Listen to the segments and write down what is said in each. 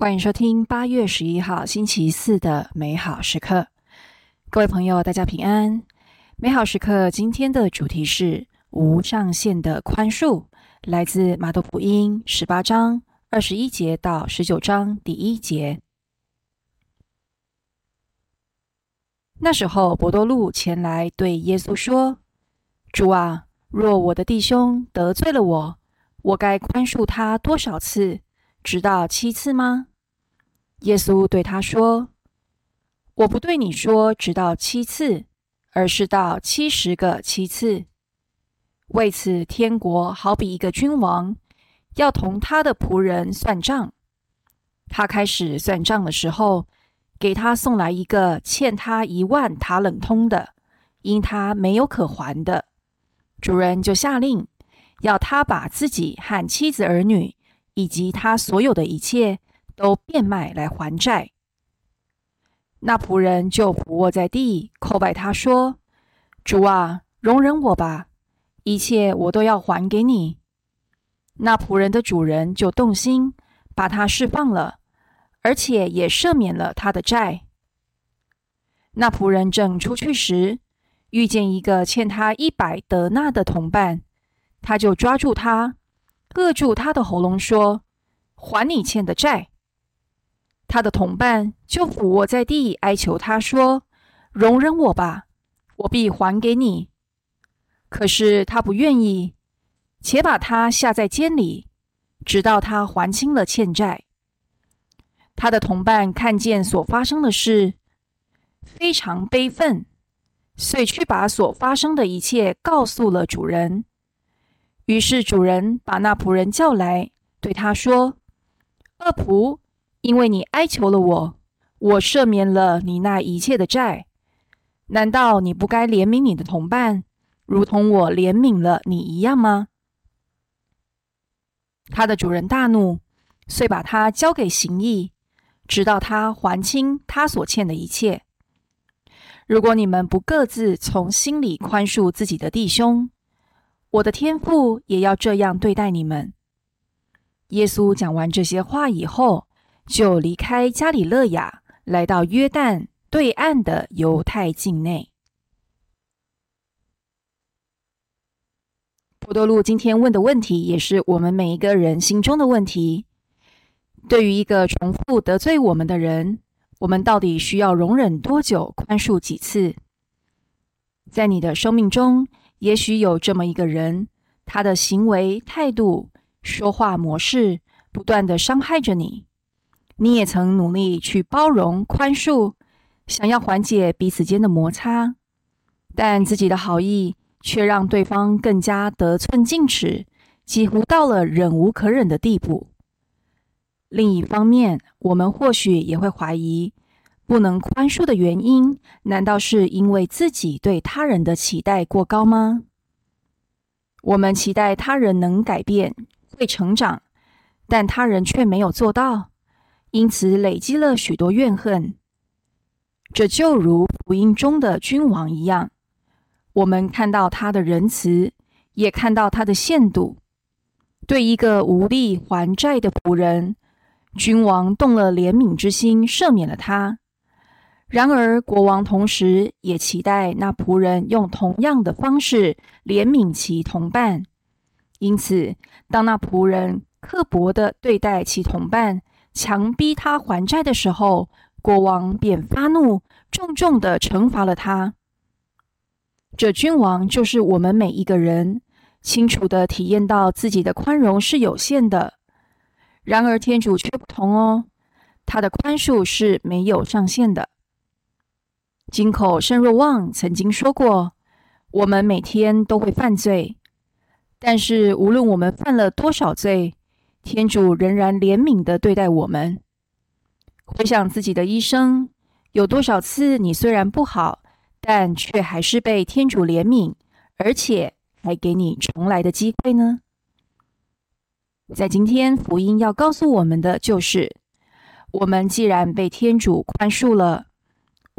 欢迎收听八月十一号星期四的美好时刻，各位朋友，大家平安。美好时刻今天的主题是无上限的宽恕，来自马窦福音十八章二十一节到十九章第一节。那时候，伯多禄前来对耶稣说：“主啊，若我的弟兄得罪了我，我该宽恕他多少次？直到七次吗？”耶稣对他说：“我不对你说直到七次，而是到七十个七次。为此，天国好比一个君王，要同他的仆人算账。他开始算账的时候，给他送来一个欠他一万塔冷通的，因他没有可还的。主人就下令，要他把自己和妻子儿女以及他所有的一切。”都变卖来还债，那仆人就伏卧在地，叩拜他说：“主啊，容忍我吧，一切我都要还给你。”那仆人的主人就动心，把他释放了，而且也赦免了他的债。那仆人正出去时，遇见一个欠他一百德纳的同伴，他就抓住他，扼住他的喉咙，说：“还你欠的债。”他的同伴就俯卧在地，哀求他说：“容忍我吧，我必还给你。”可是他不愿意，且把他下在监里，直到他还清了欠债。他的同伴看见所发生的事，非常悲愤，遂去把所发生的一切告诉了主人。于是主人把那仆人叫来，对他说：“恶仆。”因为你哀求了我，我赦免了你那一切的债，难道你不该怜悯你的同伴，如同我怜悯了你一样吗？他的主人大怒，遂把他交给刑役，直到他还清他所欠的一切。如果你们不各自从心里宽恕自己的弟兄，我的天父也要这样对待你们。耶稣讲完这些话以后。就离开加里勒亚，来到约旦对岸的犹太境内。普多禄今天问的问题，也是我们每一个人心中的问题。对于一个重复得罪我们的人，我们到底需要容忍多久，宽恕几次？在你的生命中，也许有这么一个人，他的行为态度、说话模式，不断的伤害着你。你也曾努力去包容、宽恕，想要缓解彼此间的摩擦，但自己的好意却让对方更加得寸进尺，几乎到了忍无可忍的地步。另一方面，我们或许也会怀疑，不能宽恕的原因，难道是因为自己对他人的期待过高吗？我们期待他人能改变、会成长，但他人却没有做到。因此累积了许多怨恨，这就如福音中的君王一样。我们看到他的仁慈，也看到他的限度。对一个无力还债的仆人，君王动了怜悯之心，赦免了他。然而，国王同时也期待那仆人用同样的方式怜悯其同伴。因此，当那仆人刻薄的对待其同伴，强逼他还债的时候，国王便发怒，重重的惩罚了他。这君王就是我们每一个人，清楚的体验到自己的宽容是有限的。然而天主却不同哦，他的宽恕是没有上限的。金口圣若望曾经说过：“我们每天都会犯罪，但是无论我们犯了多少罪。”天主仍然怜悯的对待我们。回想自己的一生，有多少次你虽然不好，但却还是被天主怜悯，而且还给你重来的机会呢？在今天，福音要告诉我们的就是：我们既然被天主宽恕了，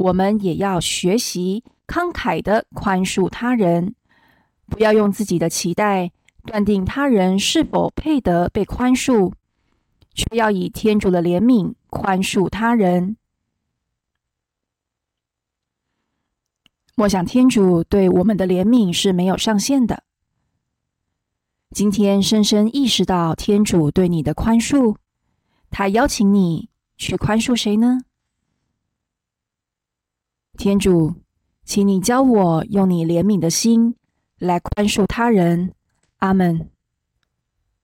我们也要学习慷慨的宽恕他人，不要用自己的期待。断定他人是否配得被宽恕，却要以天主的怜悯宽恕他人。莫想天主对我们的怜悯是没有上限的。今天深深意识到天主对你的宽恕，他邀请你去宽恕谁呢？天主，请你教我用你怜悯的心来宽恕他人。阿门。